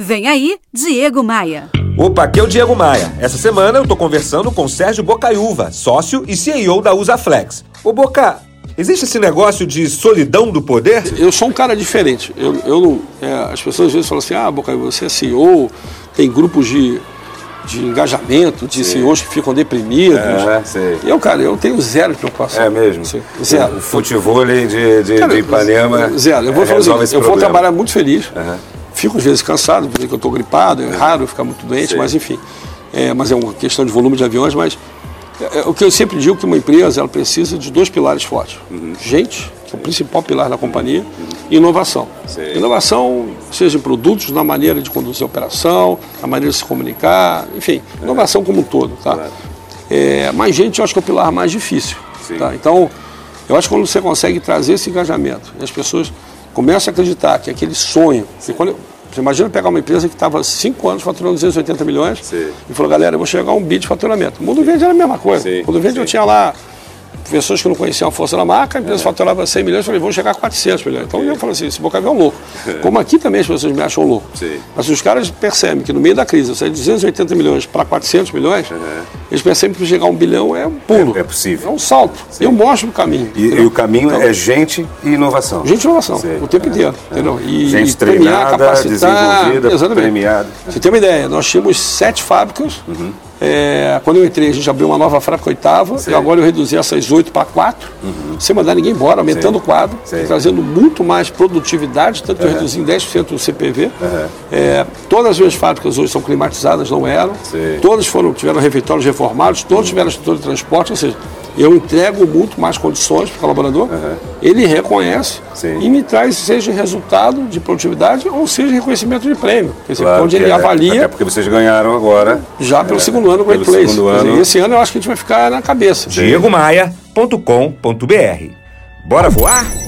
Vem aí, Diego Maia. Opa, aqui é o Diego Maia. Essa semana eu tô conversando com Sérgio Bocaiúva, sócio e CEO da Usaflex. Ô Boca, existe esse negócio de solidão do poder? Eu sou um cara diferente. Eu, eu não, é, as pessoas às vezes falam assim, ah, Bocaiúva, você é CEO, tem grupos de, de engajamento, de Sim. CEOs que ficam deprimidos. É, sei. Eu, cara, eu tenho zero preocupação. É mesmo? Sim, zero. O futebol de, de, cara, de Ipanema. Zero. Eu vou, falar assim, eu vou trabalhar muito feliz. Uhum Fico às vezes cansado, porque eu estou gripado, é raro ficar muito doente, Sim. mas enfim. É, mas é uma questão de volume de aviões, mas é, é, o que eu sempre digo que uma empresa ela precisa de dois pilares fortes. Uhum. Gente, que é o principal pilar da companhia, uhum. e inovação. Sim. Inovação, seja em produtos, na maneira de conduzir a operação, na maneira de se comunicar, enfim, é. inovação como um todo. Tá? Claro. É, mas gente, eu acho que é o pilar mais difícil. Tá? Então, eu acho que quando você consegue trazer esse engajamento, as pessoas começa a acreditar que aquele sonho. Quando, você imagina pegar uma empresa que estava cinco anos faturando 280 milhões sim. e falou, galera, eu vou chegar a um bid de faturamento. O mundo verde era a mesma coisa. Sim, o mundo verde sim. eu tinha lá pessoas que não conheciam a força da marca, a empresa é. faturava 100 milhões, eu falei, vou chegar a 400 milhões. Então eu falo assim, esse Bocavel é um louco. É. Como aqui também as pessoas me acham louco. Sim. Mas os caras percebem que no meio da crise eu saí de 280 milhões para 400 milhões, é. eles percebem que chegar a um bilhão é um pulo. É, é possível. É um salto. Sim. Eu mostro o caminho. E, e o caminho então, é gente e inovação. Gente e inovação, Sim. o tempo é. inteiro. Entendeu? E, gente e treinada, premiar, capacitar. Exatamente. Premiada. Você tem uma ideia, nós tínhamos sete fábricas. Uhum é, quando eu entrei, a gente abriu uma nova fábrica oitava, Sim. e agora eu reduzi essas oito para quatro, uhum. sem mandar ninguém embora, aumentando Sim. o quadro, Sim. trazendo muito mais produtividade, tanto que eu reduzi em 10% o CPV. Uhum. É, todas as minhas fábricas hoje são climatizadas, não eram. Todas foram, tiveram refeitórios reformados, todas tiveram estrutura de transporte, ou seja, eu entrego muito mais condições para o colaborador, uhum. ele reconhece Sim. e me traz, seja resultado de produtividade ou seja reconhecimento de prêmio. Claro, onde ele é, avalia. Até porque vocês ganharam agora. Já pelo é, segundo ano Great Place. Segundo ano. Dizer, esse ano eu acho que a gente vai ficar na cabeça. DiegoMaia.com.br Bora voar?